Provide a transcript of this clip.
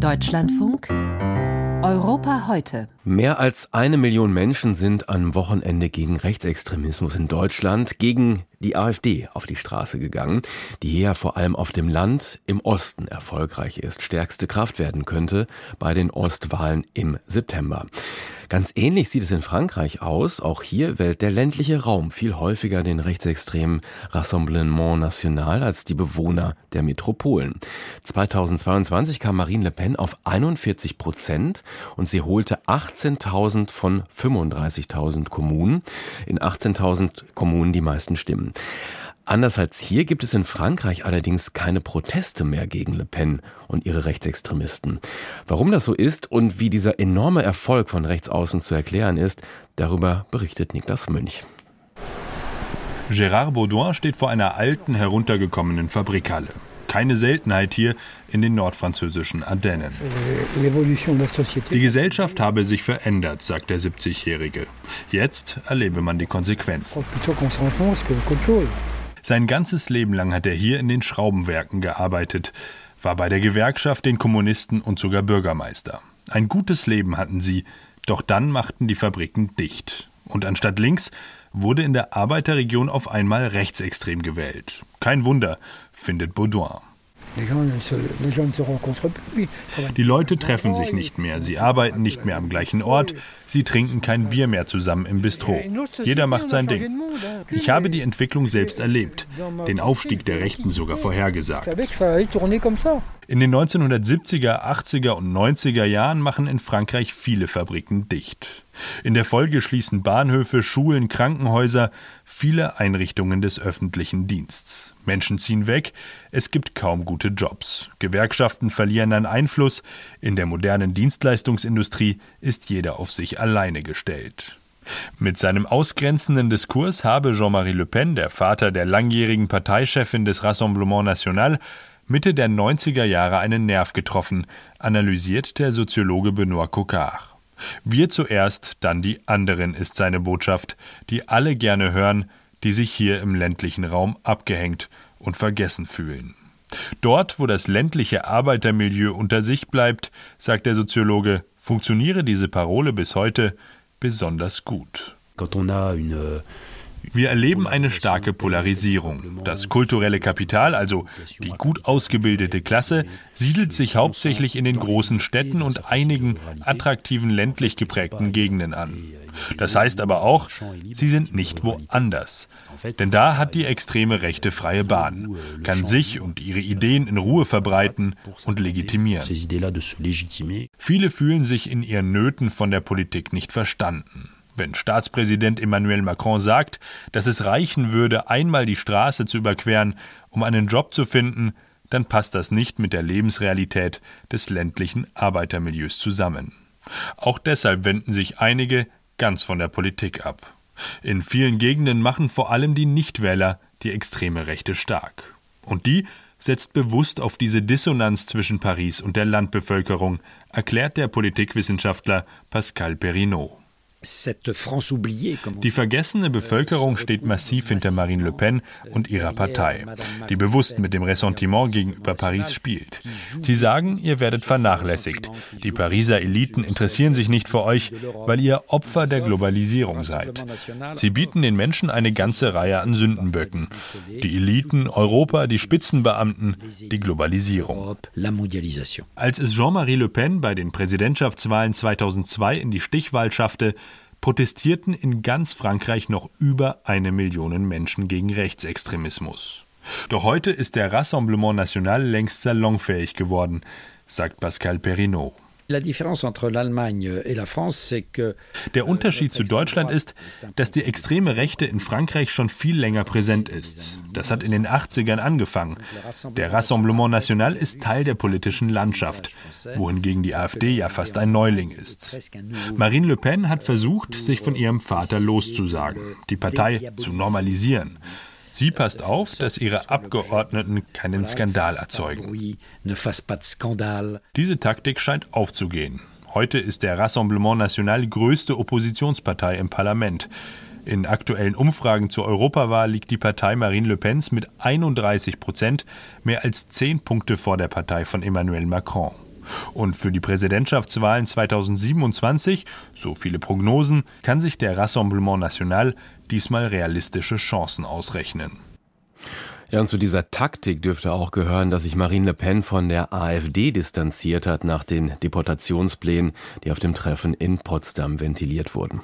Deutschlandfunk Europa heute. Mehr als eine Million Menschen sind am Wochenende gegen Rechtsextremismus in Deutschland, gegen die AfD auf die Straße gegangen, die hier vor allem auf dem Land im Osten erfolgreich ist, stärkste Kraft werden könnte bei den Ostwahlen im September. Ganz ähnlich sieht es in Frankreich aus. Auch hier wählt der ländliche Raum viel häufiger den rechtsextremen Rassemblement National als die Bewohner der Metropolen. 2022 kam Marine Le Pen auf 41 Prozent und sie holte 18.000 von 35.000 Kommunen. In 18.000 Kommunen die meisten Stimmen. Anders als hier gibt es in Frankreich allerdings keine Proteste mehr gegen Le Pen und ihre Rechtsextremisten. Warum das so ist und wie dieser enorme Erfolg von Rechtsaußen zu erklären ist, darüber berichtet Niklas Münch. Gérard Baudouin steht vor einer alten, heruntergekommenen Fabrikhalle. Keine Seltenheit hier in den nordfranzösischen Ardennen. Die Gesellschaft habe sich verändert, sagt der 70-Jährige. Jetzt erlebe man die Konsequenzen. Sein ganzes Leben lang hat er hier in den Schraubenwerken gearbeitet, war bei der Gewerkschaft, den Kommunisten und sogar Bürgermeister. Ein gutes Leben hatten sie, doch dann machten die Fabriken dicht. Und anstatt links wurde in der Arbeiterregion auf einmal rechtsextrem gewählt. Kein Wunder, findet Baudouin. Die Leute treffen sich nicht mehr, sie arbeiten nicht mehr am gleichen Ort, sie trinken kein Bier mehr zusammen im Bistro. Jeder macht sein Ding. Ich habe die Entwicklung selbst erlebt, den Aufstieg der Rechten sogar vorhergesagt. In den 1970er, 80er und 90er Jahren machen in Frankreich viele Fabriken dicht. In der Folge schließen Bahnhöfe, Schulen, Krankenhäuser, viele Einrichtungen des öffentlichen Dienstes. Menschen ziehen weg, es gibt kaum gute Jobs. Gewerkschaften verlieren an Einfluss, in der modernen Dienstleistungsindustrie ist jeder auf sich alleine gestellt. Mit seinem ausgrenzenden Diskurs habe Jean-Marie Le Pen, der Vater der langjährigen Parteichefin des Rassemblement National, Mitte der 90er Jahre einen Nerv getroffen, analysiert der Soziologe Benoit Cocard. Wir zuerst, dann die anderen ist seine Botschaft, die alle gerne hören, die sich hier im ländlichen Raum abgehängt und vergessen fühlen. Dort, wo das ländliche Arbeitermilieu unter sich bleibt, sagt der Soziologe, funktioniere diese Parole bis heute besonders gut. Quand on a une wir erleben eine starke Polarisierung. Das kulturelle Kapital, also die gut ausgebildete Klasse, siedelt sich hauptsächlich in den großen Städten und einigen attraktiven ländlich geprägten Gegenden an. Das heißt aber auch, sie sind nicht woanders. Denn da hat die extreme Rechte freie Bahn, kann sich und ihre Ideen in Ruhe verbreiten und legitimieren. Viele fühlen sich in ihren Nöten von der Politik nicht verstanden. Wenn Staatspräsident Emmanuel Macron sagt, dass es reichen würde, einmal die Straße zu überqueren, um einen Job zu finden, dann passt das nicht mit der Lebensrealität des ländlichen Arbeitermilieus zusammen. Auch deshalb wenden sich einige ganz von der Politik ab. In vielen Gegenden machen vor allem die Nichtwähler die extreme Rechte stark. Und die setzt bewusst auf diese Dissonanz zwischen Paris und der Landbevölkerung, erklärt der Politikwissenschaftler Pascal Perrineau. Die vergessene Bevölkerung steht massiv hinter Marine Le Pen und ihrer Partei, die bewusst mit dem Ressentiment gegenüber Paris spielt. Sie sagen, ihr werdet vernachlässigt. Die Pariser Eliten interessieren sich nicht für euch, weil ihr Opfer der Globalisierung seid. Sie bieten den Menschen eine ganze Reihe an Sündenböcken. Die Eliten, Europa, die Spitzenbeamten, die Globalisierung. Als es Jean-Marie Le Pen bei den Präsidentschaftswahlen 2002 in die Stichwahl schaffte, protestierten in ganz Frankreich noch über eine Million Menschen gegen Rechtsextremismus. Doch heute ist der Rassemblement National längst salonfähig geworden, sagt Pascal Perrineau. Der Unterschied zu Deutschland ist, dass die extreme Rechte in Frankreich schon viel länger präsent ist. Das hat in den 80ern angefangen. Der Rassemblement National ist Teil der politischen Landschaft, wohingegen die AfD ja fast ein Neuling ist. Marine Le Pen hat versucht, sich von ihrem Vater loszusagen, die Partei zu normalisieren. Sie passt auf, dass ihre Abgeordneten keinen Skandal erzeugen. Diese Taktik scheint aufzugehen. Heute ist der Rassemblement National die größte Oppositionspartei im Parlament. In aktuellen Umfragen zur Europawahl liegt die Partei Marine Le Pens mit 31 Prozent mehr als zehn Punkte vor der Partei von Emmanuel Macron. Und für die Präsidentschaftswahlen 2027, so viele Prognosen, kann sich der Rassemblement National diesmal realistische Chancen ausrechnen. Ja, und zu dieser Taktik dürfte auch gehören, dass sich Marine Le Pen von der AfD distanziert hat nach den Deportationsplänen, die auf dem Treffen in Potsdam ventiliert wurden.